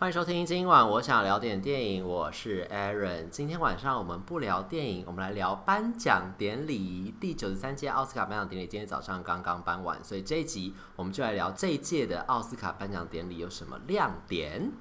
欢迎收听今晚我想聊点电影，我是 Aaron。今天晚上我们不聊电影，我们来聊颁奖典礼。第九十三届奥斯卡颁奖典礼今天早上刚刚颁完，所以这一集我们就来聊这一届的奥斯卡颁奖典礼有什么亮点。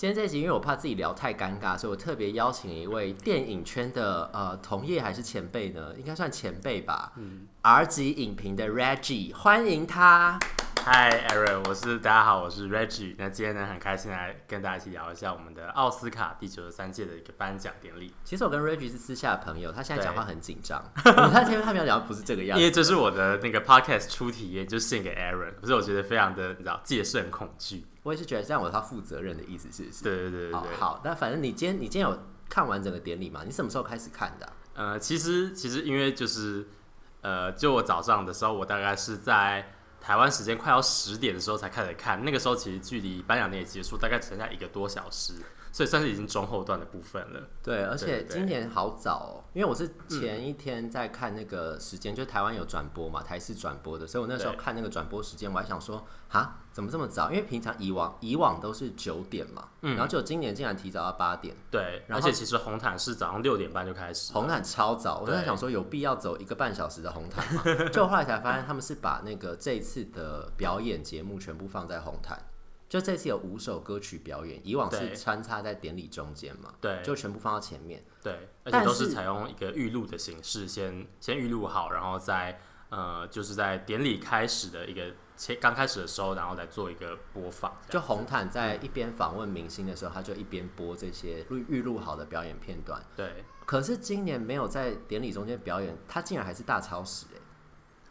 今天这一集，因为我怕自己聊太尴尬，所以我特别邀请一位电影圈的呃同业还是前辈呢？应该算前辈吧。嗯，R 级影评的 Reggie，欢迎他。Hi Aaron，我是大家好，我是 Reggie。那今天呢，很开心来跟大家一起聊一下我们的奥斯卡第九十三届的一个颁奖典礼。其实我跟 Reggie 是私下的朋友，他现在讲话很紧张。他前面他们要讲的不是这个样子，因为这是我的那个 Podcast 初体验，就献给 Aaron。可是我觉得非常的，你知道，戒慎恐惧。我也是觉得这样，我他负责任的意思是不是？对对对对，对。好，那反正你今天你今天有看完整个典礼吗？你什么时候开始看的啊？呃，其实其实因为就是呃，就我早上的时候，我大概是在。台湾时间快要十点的时候才开始看，那个时候其实距离颁奖典礼结束大概只剩下一个多小时，所以算是已经中后段的部分了。对，而且今年好早哦，因为我是前一天在看那个时间，嗯、就台湾有转播嘛，台视转播的，所以我那时候看那个转播时间，我还想说，哈。怎么这么早？因为平常以往以往都是九点嘛，嗯，然后就今年竟然提早到八点，对，而且其实红毯是早上六点半就开始，红毯超早，我在想说有必要走一个半小时的红毯吗？就后来才发现他们是把那个这一次的表演节目全部放在红毯，就这次有五首歌曲表演，以往是穿插在典礼中间嘛，对，就全部放到前面，对，而且都是采用一个预录的形式，先先预录好，然后再呃就是在典礼开始的一个。前刚开始的时候，然后再做一个播放。就红毯在一边访问明星的时候，他就一边播这些预预录好的表演片段。对。可是今年没有在典礼中间表演，他竟然还是大超时哎！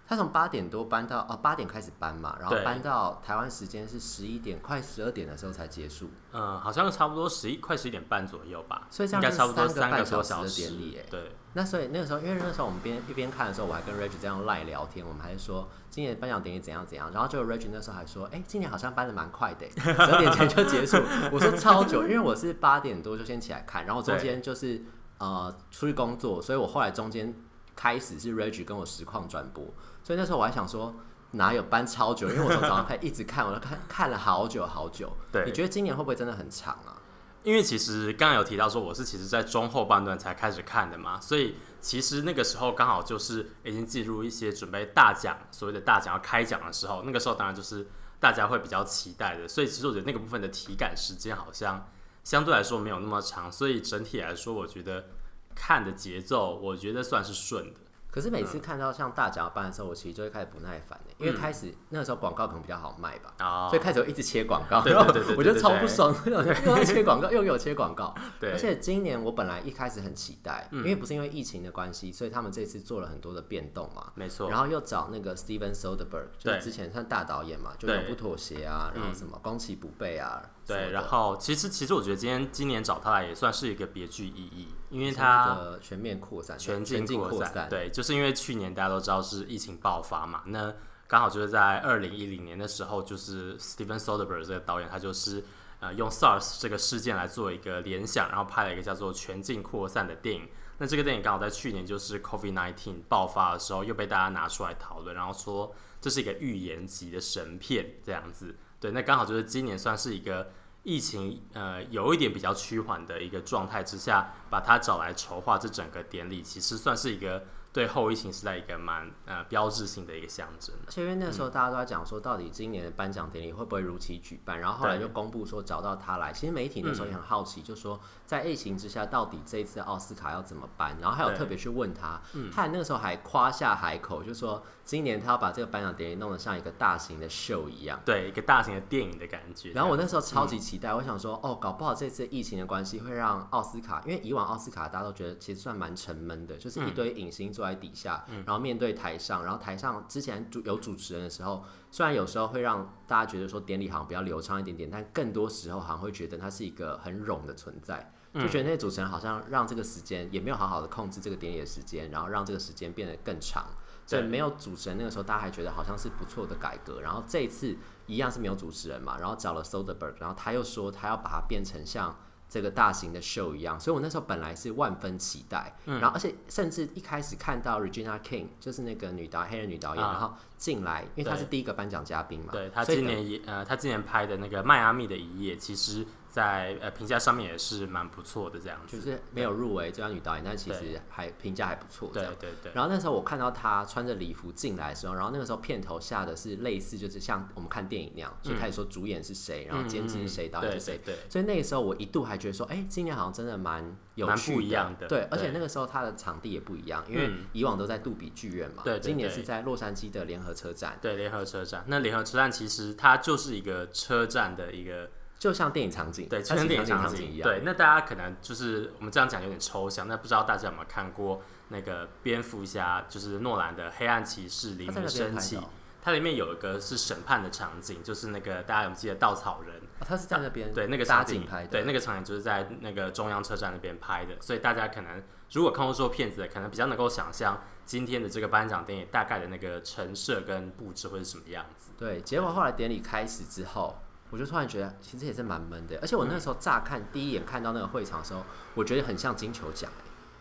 他从八点多搬到哦八点开始搬嘛，然后搬到台湾时间是十一点快十二点的时候才结束。嗯，好像差不多十一快十一点半左右吧。所以这样差不多三个半小时的典礼哎。对。那所以那个时候，因为那个时候我们边一边看的时候，我还跟 Reggie 这样赖聊天，我们还是说今年颁奖典礼怎样怎样，然后就 Reggie 那时候还说，哎、欸，今年好像搬的蛮快的，十二点前就结束。我说超久，因为我是八点多就先起来看，然后中间就是呃出去工作，所以我后来中间开始是 Reggie 跟我实况转播，所以那时候我还想说哪有搬超久，因为我从早上开始一直看，我都看看了好久好久。对，你觉得今年会不会真的很长啊？因为其实刚刚有提到说我是其实在中后半段才开始看的嘛，所以其实那个时候刚好就是已经进入一些准备大奖，所谓的大奖要开奖的时候，那个时候当然就是大家会比较期待的，所以其实我觉得那个部分的体感时间好像相对来说没有那么长，所以整体来说我觉得看的节奏我觉得算是顺的。可是每次看到像大奖班的时候，我其实就会开始不耐烦、欸、因为开始、嗯、那个时候广告可能比较好卖吧，哦、所以开始我一直切广告，然后 我觉得超不爽，又在切广告，又给我切广告。对，而且今年我本来一开始很期待，因为不是因为疫情的关系，所以他们这次做了很多的变动嘛，没错。然后又找那个 Steven Soderbergh，就是之前算大导演嘛，就永不妥协啊，然后什么攻其不备啊。对，然后其实其实我觉得今天今年找他来也算是一个别具意义，因为它全面扩散，全境扩散。对，就是因为去年大家都知道是疫情爆发嘛，那刚好就是在二零一零年的时候，就是 Steven Soderbergh 这个导演，他就是呃用 SARS 这个事件来做一个联想，然后拍了一个叫做《全境扩散》的电影。那这个电影刚好在去年就是 COVID-19 爆发的时候，又被大家拿出来讨论，然后说这是一个预言级的神片这样子。对，那刚好就是今年算是一个。疫情呃有一点比较趋缓的一个状态之下，把他找来筹划这整个典礼，其实算是一个。对后疫情时代一个蛮呃标志性的一个象征。而且因为那时候大家都在讲说，到底今年的颁奖典礼会不会如期举办？然后后来就公布说找到他来。其实媒体那时候也很好奇，就说在疫情之下，到底这一次奥斯卡要怎么办？然后还有特别去问他，他那个时候还夸下海口，就说今年他要把这个颁奖典礼弄得像一个大型的秀一样，对，一个大型的电影的感觉。然后我那时候超级期待，我想说哦，搞不好这次疫情的关系会让奥斯卡，因为以往奥斯卡大家都觉得其实算蛮沉闷的，就是一堆影星坐在底下，然后面对台上，然后台上之前主有主持人的时候，虽然有时候会让大家觉得说典礼好像比较流畅一点点，但更多时候好像会觉得它是一个很冗的存在，就觉得那些主持人好像让这个时间也没有好好的控制这个典礼的时间，然后让这个时间变得更长。所以没有主持人那个时候，大家还觉得好像是不错的改革。然后这一次一样是没有主持人嘛，然后找了 Soderbergh，然后他又说他要把它变成像。这个大型的 show 一样，所以我那时候本来是万分期待，嗯、然后而且甚至一开始看到 Regina King 就是那个女导黑人女导演，啊、然后进来，因为她是第一个颁奖嘉宾嘛，对，她今年也呃，她今年拍的那个迈阿密的一夜，其实。在呃评价上面也是蛮不错的，这样子就是没有入围最佳女导演，但其实还评价还不错。对对对。然后那时候我看到她穿着礼服进来的时候，然后那个时候片头下的是类似就是像我们看电影那样，就开始说主演是谁，然后监制是谁，导演是谁。对。所以那个时候我一度还觉得说，哎，今年好像真的蛮有趣不一样的。对，而且那个时候它的场地也不一样，因为以往都在杜比剧院嘛。对。今年是在洛杉矶的联合车站。对，联合车站。那联合车站其实它就是一个车站的一个。就像电影场景，对，就像电影场景一样。对，那大家可能就是我们这样讲有点抽象，那不知道大家有没有看过那个蝙蝠侠，就是诺兰的《黑暗骑士》黎明升起，它里面有一个是审判的场景，就是那个大家有没有记得稻草人？他是在那边对那个场景拍的，对那个场景就是在那个中央车站那边拍的，所以大家可能如果看过这部片子，可能比较能够想象今天的这个颁奖典礼大概的那个陈设跟布置会是什么样子。对，结果后来典礼开始之后。我就突然觉得，其实也是蛮闷的。而且我那时候乍看、嗯、第一眼看到那个会场的时候，我觉得很像金球奖。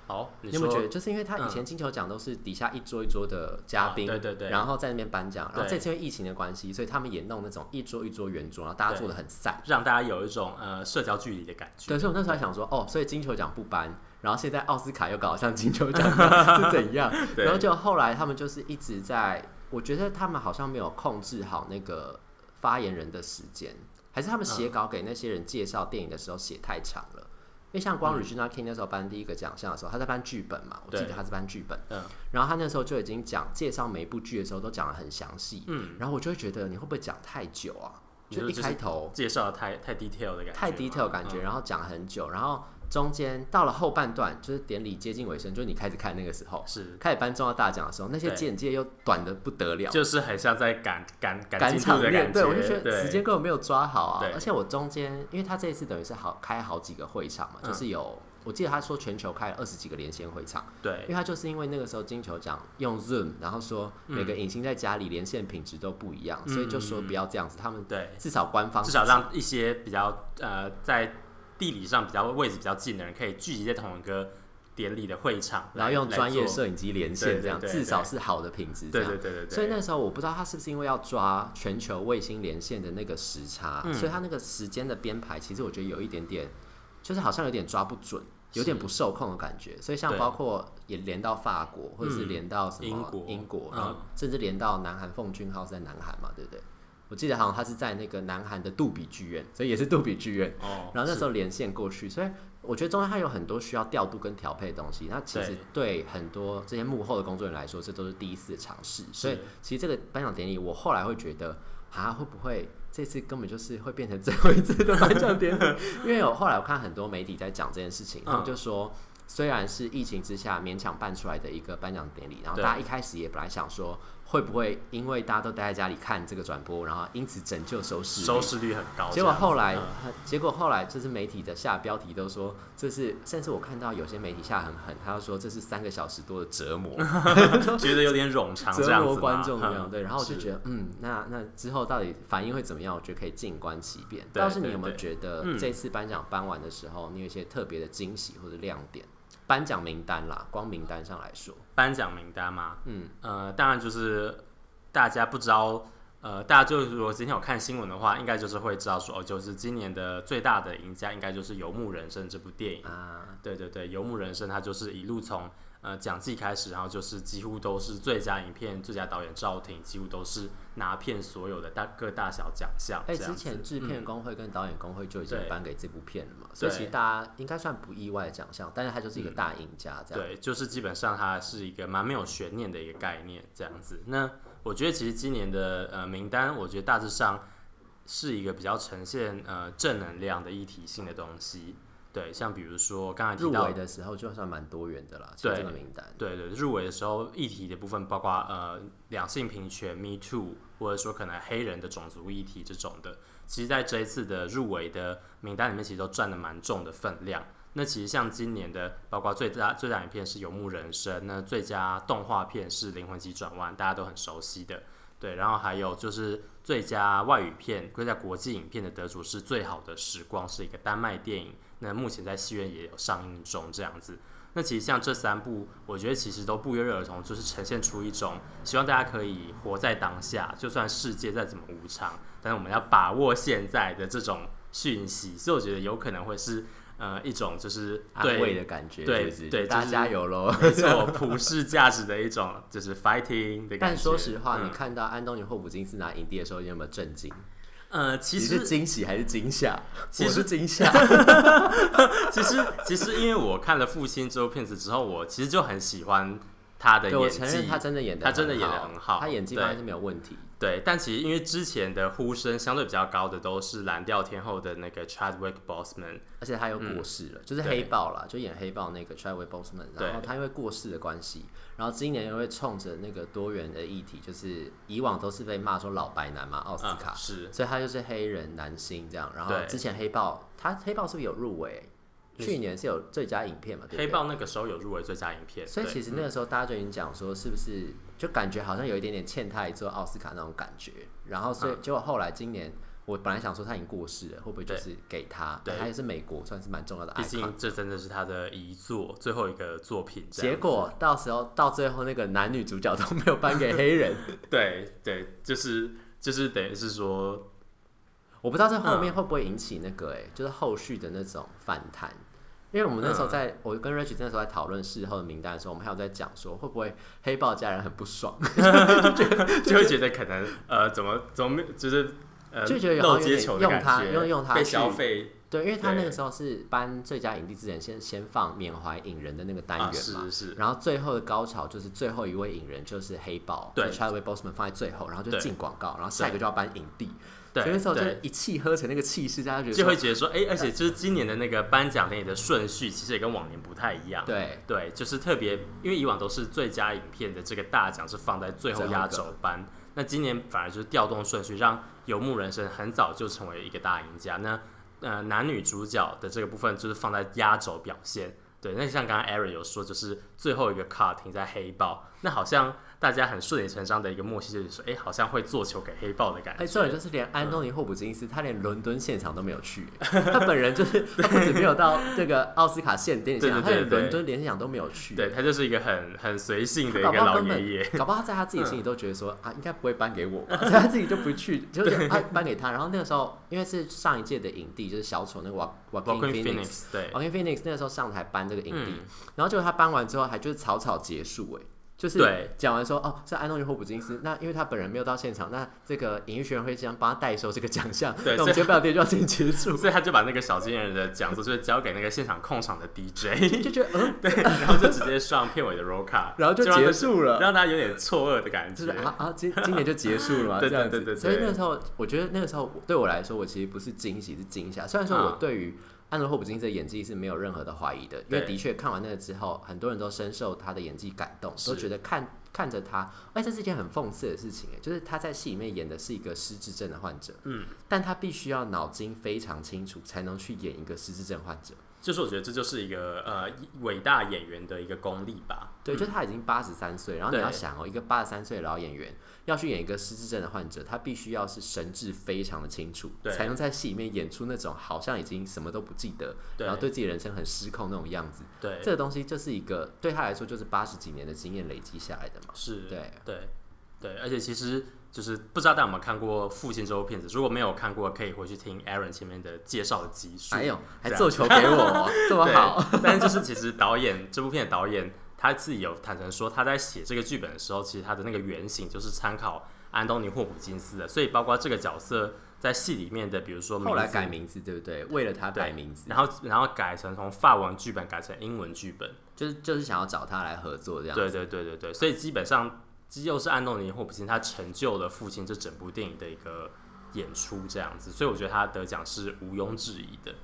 好，你有没有觉得？就是因为他以前金球奖都是底下一桌一桌的嘉宾、嗯，对对对，然后在那边颁奖。然后这次因为疫情的关系，所以他们也弄那种一桌一桌圆桌，然后大家坐的很散，让大家有一种呃社交距离的感觉。对，所以我那时候还想说，哦，所以金球奖不颁，然后现在奥斯卡又搞得像金球奖 是怎样？对然后就后来他们就是一直在，我觉得他们好像没有控制好那个发言人的时间。还是他们写稿给那些人介绍电影的时候写太长了，因为像光 Regina King 那时候颁第一个奖项的时候，他在颁剧本嘛，我记得他是颁剧本，嗯，然后他那时候就已经讲介绍每一部剧的时候都讲的很详细，嗯，然后我就会觉得你会不会讲太久啊？就一开头介绍的太太 detail 的感觉，太 detail 感觉，然后讲很久，然后。中间到了后半段，就是典礼接近尾声，就是你开始看那个时候，是开始颁重要大奖的时候，那些简介又短的不得了，就是很像在赶赶赶场面。对，我就觉得时间根本没有抓好啊！而且我中间，因为他这一次等于是好开好几个会场嘛，就是有我记得他说全球开了二十几个连线会场，对，因为他就是因为那个时候金球奖用 Zoom，然后说每个影星在家里连线品质都不一样，所以就说不要这样子。他们对至少官方至少让一些比较呃在。地理上比较位置比较近的人，可以聚集在同一个典礼的会场，然后用专业摄影机连线，这样至少是好的品质。对对对对。所以那时候我不知道他是不是因为要抓全球卫星连线的那个时差，嗯、所以他那个时间的编排，其实我觉得有一点点，就是好像有点抓不准，有点不受控的感觉。所以像包括也连到法国，或者是连到什么英国，英国，然后甚至连到南韩奉俊昊是在南韩嘛，对不对？我记得好像他是在那个南韩的杜比剧院，所以也是杜比剧院。哦，然后那时候连线过去，所以我觉得中间它有很多需要调度跟调配的东西。那其实对很多这些幕后的工作人员来说，这都是第一次的尝试。所以其实这个颁奖典礼，我后来会觉得啊，会不会这次根本就是会变成最后一次的颁奖典礼？因为我后来我看很多媒体在讲这件事情，他们就说。虽然是疫情之下勉强办出来的一个颁奖典礼，然后大家一开始也本来想说，会不会因为大家都待在家里看这个转播，然后因此拯救收视率，收视率很高。结果后来，嗯、结果后来就是媒体的下标题都说这是，甚至我看到有些媒体下很狠，他就说这是三个小时多的折磨，觉得有点冗长，折磨观众这样。对，然后我就觉得，嗯，那那之后到底反应会怎么样？我觉得可以静观其变。倒是你有没有觉得这次颁奖颁完的时候，你有一些特别的惊喜或者亮点？颁奖名单啦，光名单上来说，颁奖名单嘛，嗯，呃，当然就是大家不知道，呃，大家就是如果今天有看新闻的话，应该就是会知道说，哦，就是今年的最大的赢家应该就是《游牧人生》这部电影。啊，对对对，《游牧人生》它就是一路从。呃，奖季开始，然后就是几乎都是最佳影片、最佳导演赵婷，几乎都是拿遍所有的大各大小奖项。哎，之前制片工会跟导演工会就已经颁给这部片了嘛，所以其实大家应该算不意外的奖项，但是它就是一个大赢家，这样、嗯。对，就是基本上它是一个蛮没有悬念的一个概念，这样子。那我觉得其实今年的呃名单，我觉得大致上是一个比较呈现呃正能量的一体性的东西。对，像比如说刚才提到入围的时候，就算蛮多元的啦。对，这个名单，对对，入围的时候议题的部分，包括呃两性平权、Me Too，或者说可能黑人的种族议题这种的，其实在这一次的入围的名单里面，其实都占了蛮重的分量。那其实像今年的，包括最佳最佳影片是《游牧人生》，那最佳动画片是《灵魂急转弯》，大家都很熟悉的。对，然后还有就是最佳外语片、最佳国际影片的得主是《最好的时光》，是一个丹麦电影。那目前在戏院也有上映中，这样子。那其实像这三部，我觉得其实都不约而同，就是呈现出一种希望大家可以活在当下，就算世界再怎么无常，但是我们要把握现在的这种讯息。所以我觉得有可能会是呃一种就是安慰的感觉，对对，大家加油喽！没错，普世价值的一种就是 fighting 的感觉。但说实话，嗯、你看到安东尼霍普金斯拿影帝的时候，你有没有震惊？呃，其实是惊喜还是惊吓？其实是惊吓。其实，其实因为我看了《父亲》这部片子之后，我其实就很喜欢他的演技。我承认他真的演的，他真的演的很好，他演技方面是没有问题。对，但其实因为之前的呼声相对比较高的都是蓝调天后的那个 Chadwick Boseman，而且他又过世了，嗯、就是黑豹啦，就演黑豹那个 Chadwick Boseman，然后他因为过世的关系，然后今年又会冲着那个多元的议题，就是以往都是被骂说老白男嘛，奥斯卡、嗯、是，所以他就是黑人男星这样，然后之前黑豹他黑豹是不是有入围？去年是有最佳影片嘛？对对黑豹那个时候有入围最佳影片，所以其实那个时候大家就已经讲说，是不是就感觉好像有一点点欠他一座奥斯卡那种感觉。然后所以结果后来今年，我本来想说他已经过世了，会不会就是给他？对，他也是美国算是蛮重要的。毕竟这真的是他的遗作，最后一个作品。结果到时候到最后那个男女主角都没有颁给黑人。对对，就是就是等于是说，我不知道这后面会不会引起那个哎、欸，就是后续的那种反弹。因为我们那时候在，嗯、我跟 Rich 那时候在讨论事后的名单的时候，我们还有在讲说，会不会黑豹家人很不爽，就会觉得可能呃，怎么怎么就是呃，就觉得漏接球用他用用他被消费，对，因为他那个时候是颁最佳影帝之前先先放缅怀影人的那个单元嘛，啊、是是，然后最后的高潮就是最后一位影人就是黑豹，对，Chadwick Boseman 放在最后，然后就进广告，然后下一个就要颁影帝。所以那时候就一气呵成，那个气势，大家觉得就会觉得说，哎、欸，而且就是今年的那个颁奖典礼的顺序，其实也跟往年不太一样。对对，就是特别，因为以往都是最佳影片的这个大奖是放在最后压轴颁，那今年反而就是调动顺序，让《游牧人生》很早就成为一个大赢家。那呃，男女主角的这个部分就是放在压轴表现。对，那像刚刚 Aaron 有说，就是最后一个 cut 停在黑豹，那好像。大家很顺理成章的一个默契就是说，哎、欸，好像会做球给黑豹的感觉。哎，重点就是连安东尼霍普金斯，嗯、他连伦敦现场都没有去，他本人就是他 不止没有到这个奥斯卡献电影现场，他连伦敦联想都没有去。对，他就是一个很很随性的一个老爷爷。搞不好他在他自己心里都觉得说，啊，应该不会颁给我，所以他自己就不去，就是颁颁给他。然后那个时候，因为是上一届的影帝，就是小丑那个瓦瓦金菲尼克斯，对，瓦金菲尼克斯那个时候上台颁这个影帝，嗯、然后结果他颁完之后，还就是草草结束、欸，哎。就是讲完说哦，是安东尼霍普金斯。那因为他本人没有到现场，那这个影艺学院会这样帮他代收这个奖项。对，那我们节目表演就要进行结束，所以他就把那个小金人的讲座就交给那个现场控场的 DJ，就觉得嗯，对，然后就直接上片尾的 roll 卡，然后就结束了，让他有点错愕的感觉。就是啊啊，今今年就结束了嘛，对对对对。所以那个时候，我觉得那个时候对我来说，我其实不是惊喜，是惊吓。虽然说我对于安德霍普金斯的演技是没有任何的怀疑的，因为的确看完那个之后，很多人都深受他的演技感动，都觉得看。看着他，哎，这是一件很讽刺的事情，哎，就是他在戏里面演的是一个失智症的患者，嗯，但他必须要脑筋非常清楚，才能去演一个失智症患者。就是我觉得这就是一个呃伟大演员的一个功力吧。对，就他已经八十三岁，然后你要想哦，一个八十三岁的老演员要去演一个失智症的患者，他必须要是神志非常的清楚，才能在戏里面演出那种好像已经什么都不记得，然后对自己人生很失控那种样子。对，这个东西就是一个对他来说就是八十几年的经验累积下来的嘛。是，对，对，对，而且其实。就是不知道大家有没有看过《父亲》这部片子，如果没有看过，可以回去听 Aaron 前面的介绍的集数。哎呦，还做球给我，这么好。但是就是其实导演这部片的导演他自己有坦诚说，他在写这个剧本的时候，其实他的那个原型就是参考安东尼·霍普金斯的，所以包括这个角色在戏里面的，比如说后来改名字，对不对？为了他改名字，然后然后改成从法文剧本改成英文剧本，就是就是想要找他来合作这样。对对对对对，所以基本上。又是安东尼·霍普金斯，他成就了《父亲》这整部电影的一个演出，这样子，所以我觉得他得奖是毋庸置疑的。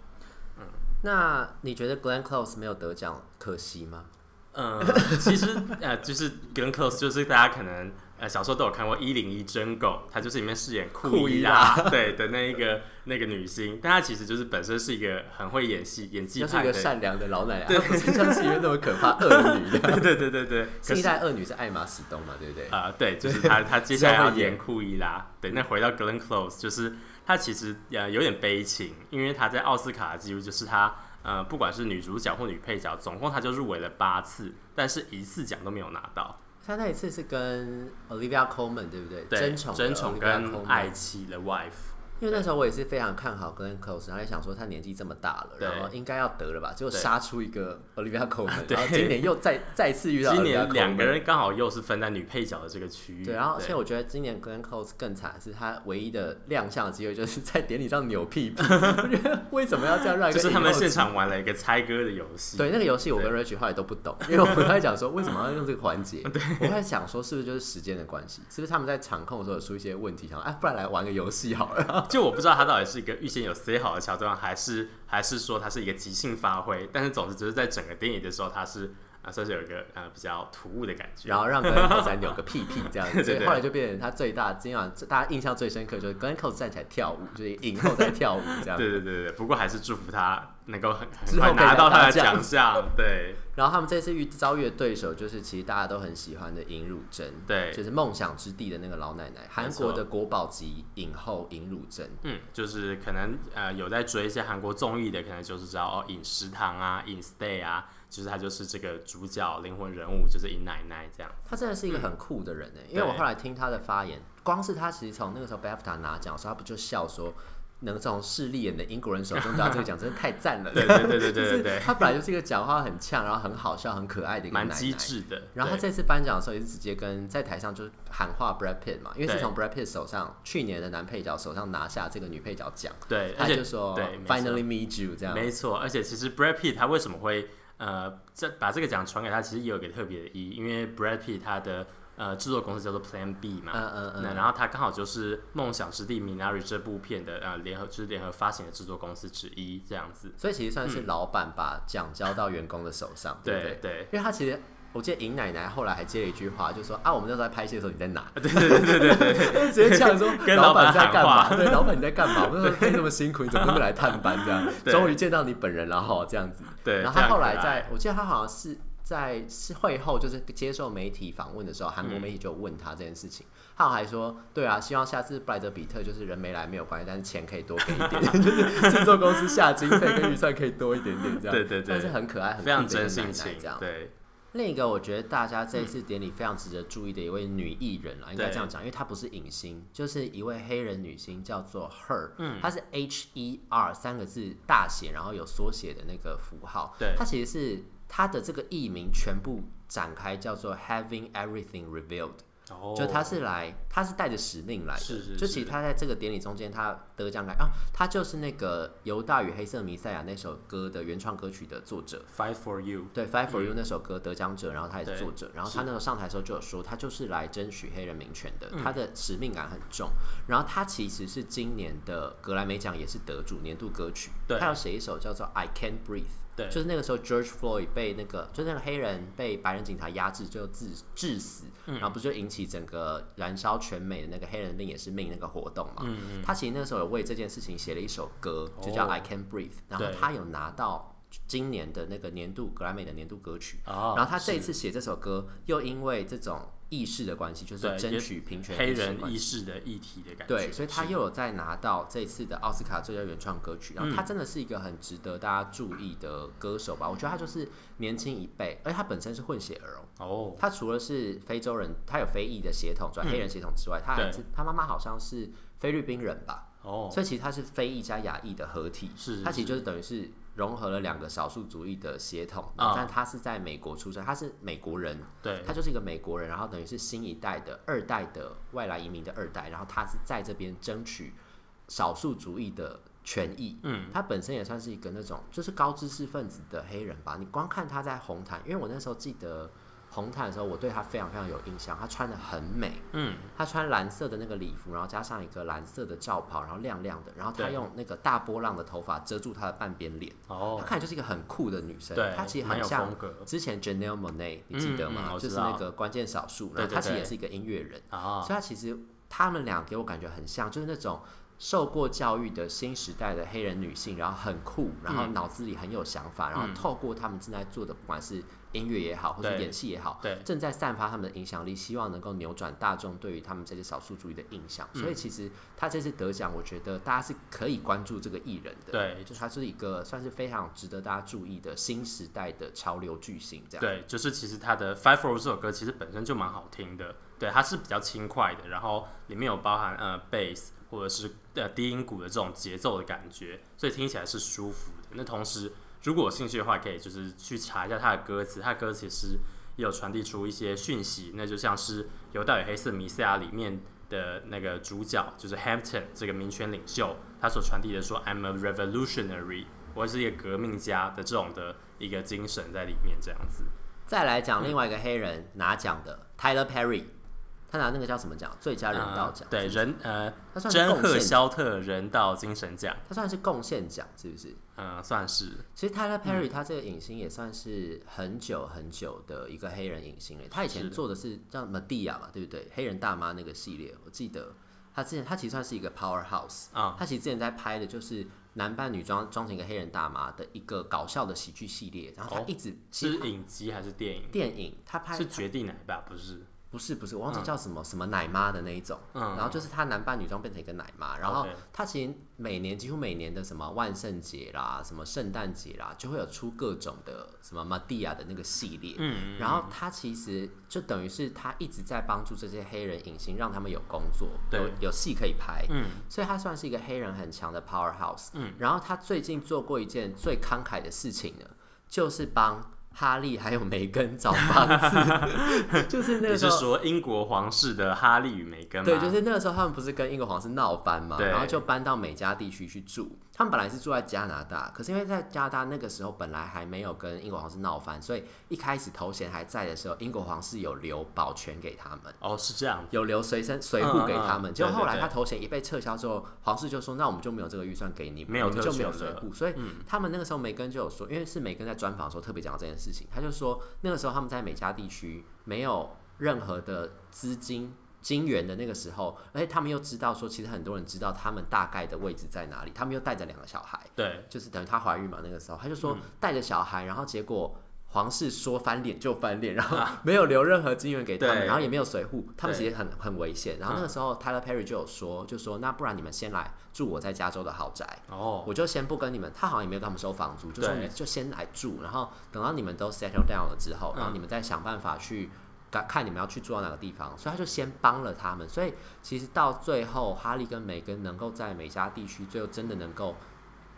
嗯，那你觉得 Glenn Close 没有得奖可惜吗？嗯，其实呃，就是 Glenn Close，就是大家可能。呃，小时候都有看过《一零一真狗》，她就是里面饰演库伊拉 对的那一个那个女星，但她其实就是本身是一个很会演戏、演技派的，是一个善良的老奶奶，对，不是像戏里面那么可怕 恶女的。对对对对，新一代恶女是艾玛史东嘛，对不对？啊、呃，对，就是她，她接下来要演库伊拉。对，那回到 Glenn Close，就是她其实呃有点悲情，因为她在奥斯卡的记录就是她呃，不管是女主角或女配角，总共她就入围了八次，但是一次奖都没有拿到。她那一次是跟 Olivia Colman 对不对？对，争宠，争宠跟爱妻的 wife。因为那时候我也是非常看好 Glenn Close，然后也想说他年纪这么大了，然后应该要得了吧，结果杀出一个 Olivia Colman，然后今年又再再次遇到。今年两个人刚好又是分在女配角的这个区域。对，然后而且我觉得今年 Glenn Close 更惨的是，他唯一的亮相的机会就是在典礼上扭屁屁。我觉得为什么要这样让一个？就是他们现场玩了一个猜歌的游戏。对，那个游戏我跟 Rich 后来都不懂，因为我们在讲说为什么要用这个环节。我在想说是不是就是时间的关系？是不是他们在场控的时候有出一些问题？想说哎，不然来玩个游戏好了。就我不知道他到底是。一个预先有塞好的桥段，还是还是说他是一个即兴发挥？但是总之就是在整个电影的时候，他是啊，算是有一个呃比较突兀的感觉，然后让 Glenn Close 扭个屁屁这样子，所以后来就变成他最大今晚大家印象最深刻就是 Glenn Close 站起来跳舞，就是影后在跳舞这样。对对对对，不过还是祝福他能够很很快拿到他的奖项。对。然后他们这次遇遭遇的对手就是其实大家都很喜欢的尹汝贞，对，就是梦想之地的那个老奶奶，韩国的国宝级影后尹汝贞。嗯，就是可能呃有在追一些韩国综艺的，可能就是知道哦，尹食堂啊，尹 stay 啊，就是他就是这个主角灵魂人物，就是尹奶奶这样。他真的是一个很酷的人呢，嗯、因为我后来听他的发言，光是他其实从那个时候 BAFTA 拿奖的时候，他不就笑说。能从势利眼的英国人手中得到这个奖，真的太赞了。对对对对对对，他本来就是一个讲话很呛，然后很好笑、很可爱的一个奶奶。蛮机智的。然后他这次颁奖的时候也是直接跟在台上就是喊话 Brad Pitt 嘛，因为是从 Brad Pitt 手上去年的男配角手上拿下这个女配角奖。对，他就说 Finally meet you 这样。没错，而且其实 Brad Pitt 他为什么会呃这把这个奖传给他，其实也有一个特别的意义，因为 Brad Pitt 他的。呃，制作公司叫做 Plan B 嘛，嗯嗯嗯，然后他刚好就是《梦想之地》Minari 这部片的呃联合，就是联合发行的制作公司之一，这样子。所以其实算是老板把奖交到员工的手上，嗯、对不对？对，因为他其实我记得尹奶奶后来还接了一句话，就说啊，我们那时候在拍戏的时候你在哪？对对对对对对，直接呛说跟老板在干嘛？对，老板你在干嘛？我们说你那么辛苦，你怎么会来探班这样？终于见到你本人了哈，这样子。对，然后他后来在，我记得他好像是。在是会后，就是接受媒体访问的时候，韩国媒体就问他这件事情，嗯、他还说：“对啊，希望下次布莱德比特就是人没来没有关系，但是钱可以多给一点，就是制作公司下经费跟预算可以多一点点这样。”对对对，但是很可爱，很非常真性情这样。对，另一个我觉得大家这一次典礼非常值得注意的一位女艺人啦，嗯、应该这样讲，因为她不是影星，就是一位黑人女星，叫做 Her，嗯，她是 H E R 三个字大写，然后有缩写的那个符号，对，她其实是。她的这个艺名全部展开叫做 Having Everything 就他是来，他是带着使命来的。是是是，就其实他在这个典礼中间，他得奖感啊，他就是那个《犹大与黑色弥赛亚》那首歌的原创歌曲的作者。Fight for You，对，Fight for You 那首歌得奖者，然后他也是作者。然后他那时候上台的时候就有说，他就是来争取黑人民权的，他的使命感很重。然后他其实是今年的格莱美奖也是得主年度歌曲，他要写一首叫做 I Can't Breathe。对，就是那个时候，George Floyd 被那个，就是那个黑人被白人警察压制，最后致致死，嗯、然后不就引起整个燃烧全美的那个黑人的命也是命那个活动嘛？嗯嗯，他其实那个时候有为这件事情写了一首歌，就叫 I Can't Breathe，然后他有拿到今年的那个年度格莱美的年度歌曲。哦，然后他这一次写这首歌，又因为这种。意识的关系就是争取平权，黑人意识的议题的感觉。对，所以他又有在拿到这次的奥斯卡最佳原创歌曲，然后他真的是一个很值得大家注意的歌手吧？我觉得他就是年轻一辈，而且他本身是混血儿哦。哦。他除了是非洲人，他有非裔的血统，转黑人血统之外，他还是他妈妈好像是菲律宾人吧？哦。所以其实他是非裔加亚裔的合体，是他其实就是等于是。融合了两个少数族裔的血统，但他是在美国出生，他是美国人，对，他就是一个美国人，然后等于是新一代的二代的外来移民的二代，然后他是在这边争取少数族裔的权益，嗯，他本身也算是一个那种就是高知识分子的黑人吧，你光看他在红毯，因为我那时候记得。红毯的时候，我对她非常非常有印象。她穿的很美，嗯，她穿蓝色的那个礼服，然后加上一个蓝色的罩袍，然后亮亮的，然后她用那个大波浪的头发遮住她的半边脸，哦，她看起来就是一个很酷的女生。对，她其实很像之前 Janelle Monae，你记得吗？就是那个关键少数，然后她其实也是一个音乐人，所以她其实他们俩给我感觉很像，就是那种受过教育的新时代的黑人女性，然后很酷，然后脑子里很有想法，然后透过他们正在做的，不管是音乐也好，或者演戏也好，对，正在散发他们的影响力，希望能够扭转大众对于他们这些少数族裔的印象。嗯、所以其实他这次得奖，我觉得大家是可以关注这个艺人的。对，就是他是一个算是非常值得大家注意的新时代的潮流巨星。这样。对，就是其实他的《Five for》这首歌其实本身就蛮好听的。对，它是比较轻快的，然后里面有包含呃贝斯或者是呃低音鼓的这种节奏的感觉，所以听起来是舒服的。那同时，如果有兴趣的话，可以就是去查一下他的歌词，他的歌词是也有传递出一些讯息，那就像是《犹大与黑色弥赛亚》里面的那个主角，就是 Hampton 这个民权领袖，他所传递的说 “I'm a revolutionary”，我是一个革命家的这种的一个精神在里面，这样子。再来讲另外一个黑人拿奖的、Tyler Perry。他拿那个叫什么奖？最佳人道奖、呃。对，人呃，珍赫肖特人道精神奖。他算是贡献奖，是不是？嗯，算是。其实 Tyler Perry 他这个影星也算是很久很久的一个黑人影星了。他以前做的是叫 Medea 嘛，对不对？黑人大妈那个系列，我记得他之前他其实算是一个 Powerhouse 啊。他其实之前在拍的就是男扮女装装成一个黑人大妈的一个搞笑的喜剧系列。然后他一直、哦、是影集还是电影？电影，他拍是绝地奶爸，不是？不是不是，我忘记叫什么、嗯、什么奶妈的那一种，嗯、然后就是他男扮女装变成一个奶妈，然后他其实每年几乎每年的什么万圣节啦、什么圣诞节啦，就会有出各种的什么 Madea 的那个系列，嗯，然后他其实就等于是他一直在帮助这些黑人影星，让他们有工作，有有戏可以拍，嗯，所以他算是一个黑人很强的 powerhouse，嗯，然后他最近做过一件最慷慨的事情呢，就是帮。哈利还有梅根找房子，就是那个时候。你是说英国皇室的哈利与梅根吗？对，就是那个时候他们不是跟英国皇室闹翻嘛，然后就搬到美加地区去住。他们本来是住在加拿大，可是因为在加拿大那个时候本来还没有跟英国皇室闹翻，所以一开始头衔还在的时候，英国皇室有留保全给他们。哦，是这样，有留随身随扈给他们。就、嗯嗯、后来他头衔一被撤销之后，皇室就说：“那我们就没有这个预算给你，没有就没有随扈。”所以他们那个时候梅根就有说，因为是梅根在专访的时候特别讲到这件事情，他就说那个时候他们在美加地区没有任何的资金。金源的那个时候，而且他们又知道说，其实很多人知道他们大概的位置在哪里。他们又带着两个小孩，对，就是等于她怀孕嘛。那个时候，他就说带着小孩，然后结果皇室说翻脸就翻脸，然后 没有留任何资源给他们，然后也没有随护，他们其实很很危险。然后那个时候，Tyler Perry 就有说，就说那不然你们先来住我在加州的豪宅，哦，我就先不跟你们，他好像也没有跟他们收房租，就说你就先来住，然后等到你们都 settle down 了之后，然后你们再想办法去。看你们要去住到哪个地方，所以他就先帮了他们。所以其实到最后，哈利跟梅根能够在美加地区，最后真的能够，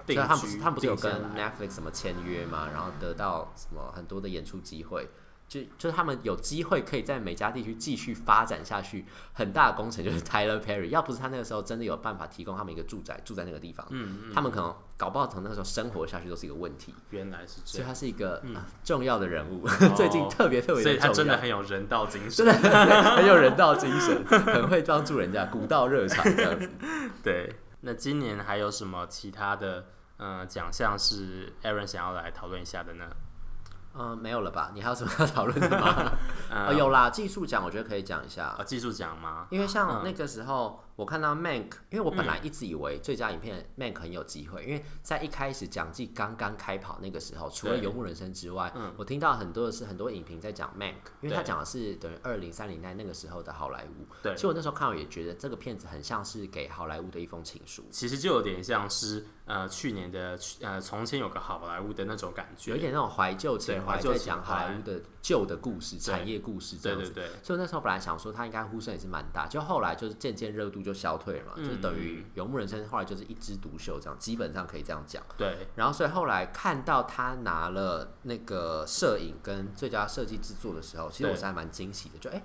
对，他们不是他们不是有跟 Netflix 什么签约嘛，然后得到什么很多的演出机会。就就是他们有机会可以在每家地区继续发展下去，很大的工程就是 Tyler Perry，要不是他那个时候真的有办法提供他们一个住宅住在那个地方，嗯，嗯他们可能搞不好从那个时候生活下去都是一个问题。原来是这样，所以他是一个、重要的人物，哦、最近特别特别，所以他真的很有人道精神，真的很有人道精神，很会帮助人家，古道热肠这样子。对，那今年还有什么其他的呃奖项是 Aaron 想要来讨论一下的呢？嗯，没有了吧？你还有什么要讨论的吗？嗯、哦，有啦，技术奖我觉得可以讲一下。啊、哦，技术奖吗？因为像那个时候。嗯我看到 Mank，因为我本来一直以为最佳影片 Mank 很有机会，嗯、因为在一开始奖季刚刚开跑那个时候，除了《游牧人生》之外，嗯、我听到很多的是很多影评在讲 Mank，因为他讲的是等于二零三零代那个时候的好莱坞。对，其实我那时候看到也觉得这个片子很像是给好莱坞的一封情书。其实就有点像是呃去年的呃从前有个好莱坞的那种感觉，有一点那种怀旧情怀，在讲好莱坞的旧的故事、产业故事这样子。对对对。所以那时候本来想说他应该呼声也是蛮大，就后来就是渐渐热度就消退了嘛。就等于《游牧人生》后来就是一枝独秀，这样基本上可以这样讲。对。然后，所以后来看到他拿了那个摄影跟最佳设计制作的时候，其实我是还蛮惊喜的。就哎，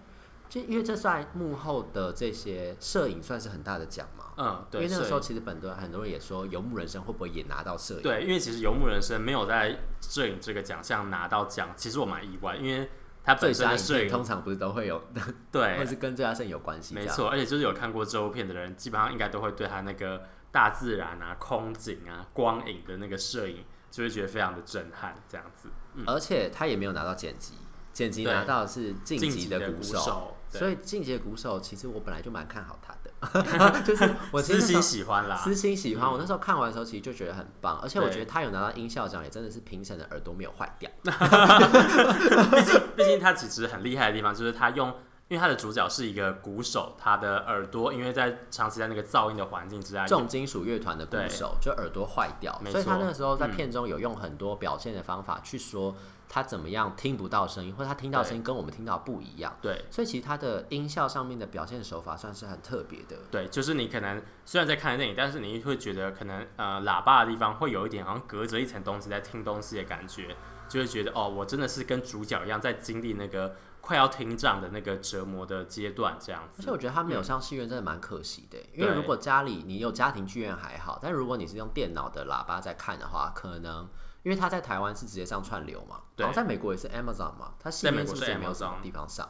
就因为这算幕后的这些摄影算是很大的奖嘛。嗯，对。因为那个时候其实本多很多人也说，《游牧人生》会不会也拿到摄影？对，因为其实《游牧人生》没有在摄影这个奖项拿到奖，其实我蛮意外，因为。他本身的摄影通常不是都会有，对，或是跟最佳摄影有关系。没错，而且就是有看过这部片的人，基本上应该都会对他那个大自然啊、空景啊、光影的那个摄影，就会觉得非常的震撼，这样子。嗯、而且他也没有拿到剪辑，剪辑拿到的是晋级的鼓手，所以晋级的鼓手其实我本来就蛮看好他的。就是我私心喜欢啦，私心喜欢。我那时候看完的时候，其实就觉得很棒，而且我觉得他有拿到音效奖，也真的是评审的耳朵没有坏掉。毕竟，毕竟他其实很厉害的地方就是他用。因为他的主角是一个鼓手，他的耳朵因为在长期在那个噪音的环境之下，重金属乐团的鼓手就耳朵坏掉，所以他那个时候在片中有用很多表现的方法去说他怎么样听不到声音，或者他听到声音跟我们听到不一样。对，所以其实他的音效上面的表现手法算是很特别的。对，就是你可能虽然在看电影，但是你会觉得可能呃喇叭的地方会有一点好像隔着一层东西在听东西的感觉，就会觉得哦，我真的是跟主角一样在经历那个。快要听障的那个折磨的阶段，这样子。而且我觉得他没有上戏院，真的蛮可惜的。因为如果家里你有家庭剧院还好，但如果你是用电脑的喇叭在看的话，可能因为他在台湾是直接上串流嘛，然后在美国也是 Amazon 嘛，他西边是不是也没有什么地方上？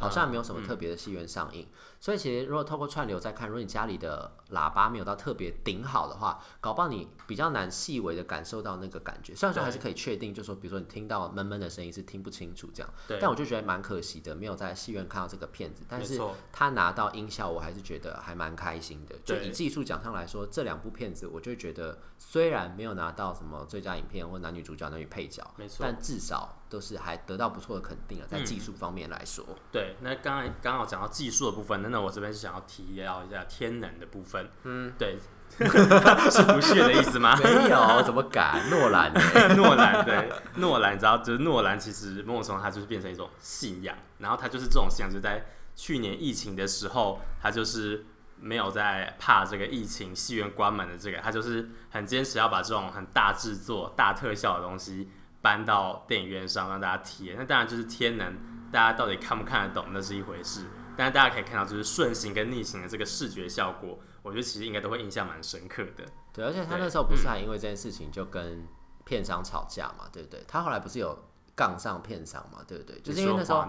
好像没有什么特别的戏院上映，嗯、所以其实如果透过串流再看，如果你家里的喇叭没有到特别顶好的话，搞不好你比较难细微的感受到那个感觉。虽然说还是可以确定，就是说比如说你听到闷闷的声音是听不清楚这样，但我就觉得蛮可惜的，没有在戏院看到这个片子。但是他拿到音效，我还是觉得还蛮开心的。就以技术奖上来说，这两部片子我就觉得虽然没有拿到什么最佳影片或男女主角、男女配角，但至少。都是还得到不错的肯定了，在技术方面来说。嗯、对，那刚才刚好讲到技术的部分，那那我这边是想要提要一下天能的部分。嗯，对，是不屑的意思吗？没有，怎么敢？诺兰，诺兰，对，诺兰，你知道，就是诺兰，其实某种程度他就是变成一种信仰，然后他就是这种信仰，就是在去年疫情的时候，他就是没有在怕这个疫情，戏院关门的这个，他就是很坚持要把这种很大制作、大特效的东西。搬到电影院上让大家体验，那当然就是天能，大家到底看不看得懂那是一回事。但是大家可以看到，就是顺行跟逆行的这个视觉效果，我觉得其实应该都会印象蛮深刻的。对，而且他那时候不是还因为这件事情就跟片商吵架嘛，对不对？他后来不是有杠上片商嘛，对不对？就是因为那时候，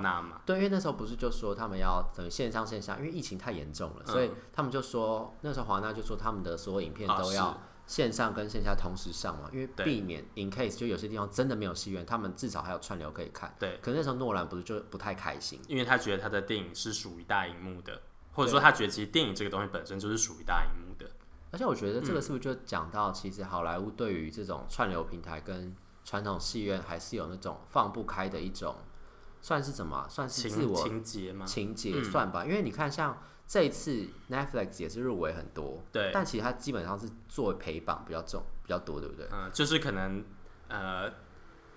对，因为那时候不是就说他们要等于线上线下，因为疫情太严重了，所以他们就说那时候华纳就说他们的所有影片都要。线上跟线下同时上嘛，因为避免 in case 就有些地方真的没有戏院，他们至少还有串流可以看。对，可是那时候诺兰不是就不太开心，因为他觉得他的电影是属于大荧幕的，或者说他觉得其实电影这个东西本身就是属于大荧幕的。而且我觉得这个是不是就讲到，其实好莱坞对于这种串流平台跟传统戏院还是有那种放不开的一种，算是什么？算是自我情节吗？情节算吧，因为你看像。这一次 Netflix 也是入围很多，对，但其实它基本上是作为陪榜比较重比较多，对不对？嗯，就是可能呃，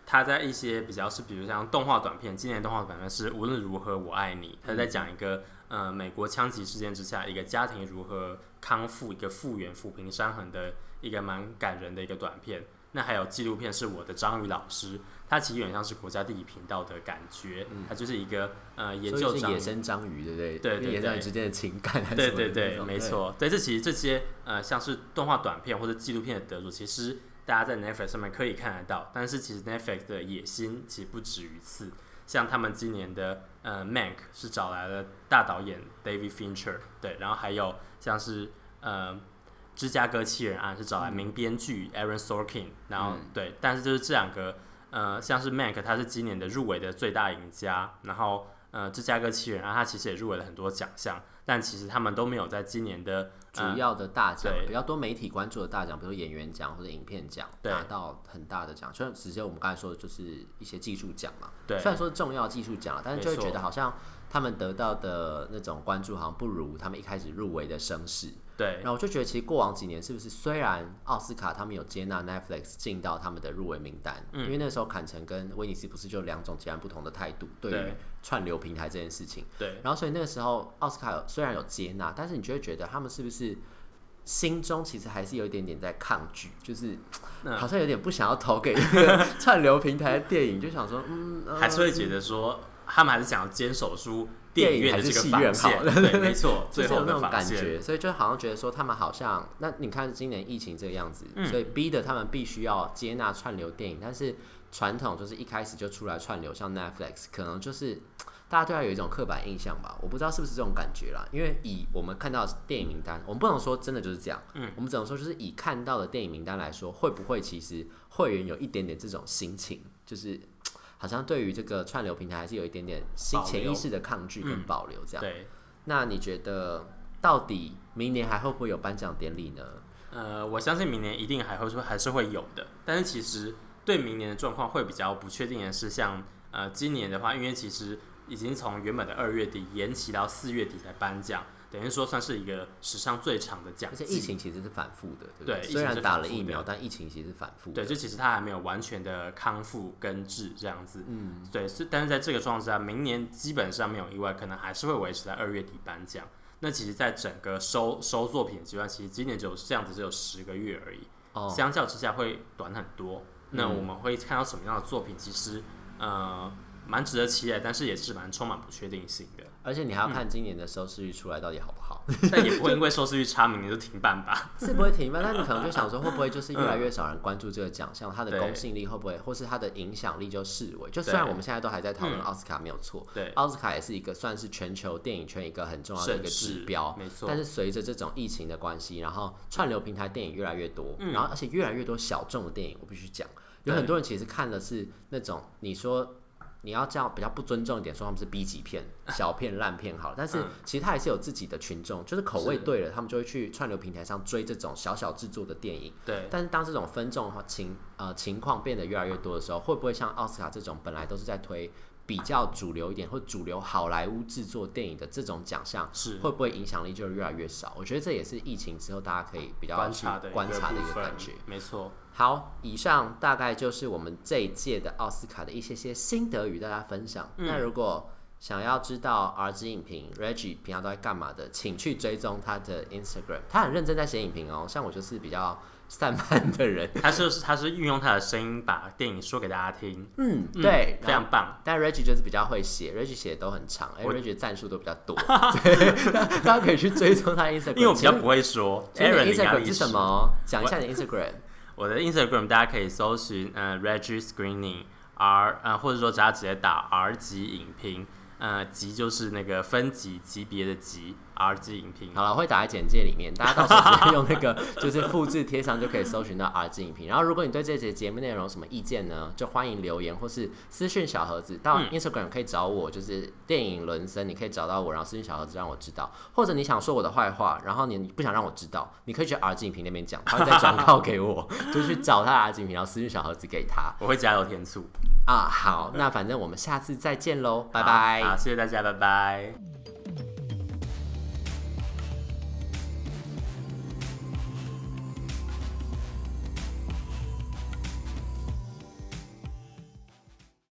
它在一些比较是，比如像动画短片，今年动画短片是无论如何我爱你，它在讲一个呃美国枪击事件之下一个家庭如何康复，一个复原抚平伤痕的一个蛮感人的一个短片。那还有纪录片是我的章鱼老师。它其实有点像是国家地理频道的感觉，嗯、它就是一个呃研究野生章鱼，对不对？对对对，之间的情感对对对，没错。对，这其实这些呃像是动画短片或者纪录片的得主，其实大家在 Netflix 上面可以看得到。但是其实 Netflix 的野心其实不止于此，像他们今年的呃 Mank 是找来了大导演 David Fincher，对，然后还有像是呃芝加哥七人案是找来名编剧 Aaron Sorkin，然后、嗯、对，但是就是这两个。呃，像是 Mack，他是今年的入围的最大赢家。然后，呃，芝加哥七人啊，他其实也入围了很多奖项，但其实他们都没有在今年的、呃、主要的大奖，比较多媒体关注的大奖，比如演员奖或者影片奖，拿到很大的奖。虽然直接我们刚才说的就是一些技术奖嘛，对，虽然说是重要技术奖，但是就会觉得好像他们得到的那种关注好像不如他们一开始入围的声势。对，然后我就觉得，其实过往几年是不是虽然奥斯卡他们有接纳 Netflix 进到他们的入围名单，嗯、因为那时候坎城跟威尼斯不是就两种截然不同的态度对于串流平台这件事情。对，然后所以那个时候奥斯卡有虽然有接纳，但是你就会觉得他们是不是心中其实还是有一点点在抗拒，就是好像有点不想要投给那个 串流平台的电影，就想说，嗯，呃、还是会觉得说他们还是想要坚守出。电影院还是戏院好，对，没错，最后那种感觉，所以就好像觉得说他们好像，那你看今年疫情这个样子，嗯、所以逼得他们必须要接纳串流电影，但是传统就是一开始就出来串流，像 Netflix，可能就是大家对他有一种刻板印象吧，我不知道是不是这种感觉啦，因为以我们看到电影名单，我们不能说真的就是这样，嗯，我们只能说就是以看到的电影名单来说，会不会其实会员有一点点这种心情，就是。好像对于这个串流平台还是有一点点潜意识的抗拒跟保留这样。嗯、对，那你觉得到底明年还会不会有颁奖典礼呢？呃，我相信明年一定还会说还是会有的，但是其实对明年的状况会比较不确定的是像，像呃今年的话，因为其实已经从原本的二月底延期到四月底才颁奖。等于说算是一个史上最长的奖，而且疫情其实是反复的，对，虽然打了疫苗，但疫情其实是反复。对，就其实它还没有完全的康复根治这样子。嗯，对，是，但是在这个状况下，明年基本上没有意外，可能还是会维持在二月底颁奖。那其实，在整个收收作品阶段，其实今年只有这样子只有十个月而已，哦，相较之下会短很多。那我们会看到什么样的作品？其实，呃。蛮值得期待，但是也是蛮充满不确定性的。而且你还要看今年的收视率出来到底好不好，嗯、但也不会因为收视率差，明年就停办吧？是不会停办，但你可能就想说，会不会就是越来越少人关注这个奖项，它的公信力会不会，或是它的影响力就视为？就虽然我们现在都还在讨论奥斯卡没有错，对，奥斯卡也是一个算是全球电影圈一个很重要的一个指标，没错。但是随着这种疫情的关系，然后串流平台电影越来越多，然后而且越来越多小众的电影，我必须讲，有很多人其实看的是那种你说。你要这样比较不尊重一点，说他们是 B 级片、小片、烂片好，但是其实他还是有自己的群众，就是口味对了，他们就会去串流平台上追这种小小制作的电影。对。但是当这种分众情呃情况变得越来越多的时候，会不会像奥斯卡这种本来都是在推比较主流一点或主流好莱坞制作电影的这种奖项，是会不会影响力就越来越少？我觉得这也是疫情之后大家可以比较观察的观察的一个感觉。没错。好，以上大概就是我们这一届的奥斯卡的一些些心得与大家分享。嗯、那如果想要知道 R G 影评 Reggie 平常都在干嘛的，请去追踪他的 Instagram，他很认真在写影评哦。像我就是比较散漫的人，他就是他是运用他的声音把电影说给大家听。嗯，对，非常棒。但 Reggie 就是比较会写，Reggie 写的都很长，哎，Reggie 赞数都比较多。对，大家可以去追踪他 Instagram，因为我比较不会说。Aaron Instagram 是什么？讲一下你 Instagram。我的 Instagram 大家可以搜寻呃 Reggie Screening R 呃或者说只要直接打 R 级影评，呃级就是那个分级级别的级。R 级影评好了，会打在简介里面，大家到时候直接用那个 就是复制贴上就可以搜寻到 RG 影评。然后，如果你对这节节目内容有什么意见呢，就欢迎留言或是私讯小盒子到 Instagram 可以找我，就是电影伦森，你可以找到我，然后私讯小盒子让我知道。或者你想说我的坏话，然后你不想让我知道，你可以去 RG 影评那边讲，他会再转告给我，就去找他 RG 影评，然后私讯小盒子给他，我会加油添醋啊。好，那反正我们下次再见喽，拜拜。好，谢谢大家，拜拜。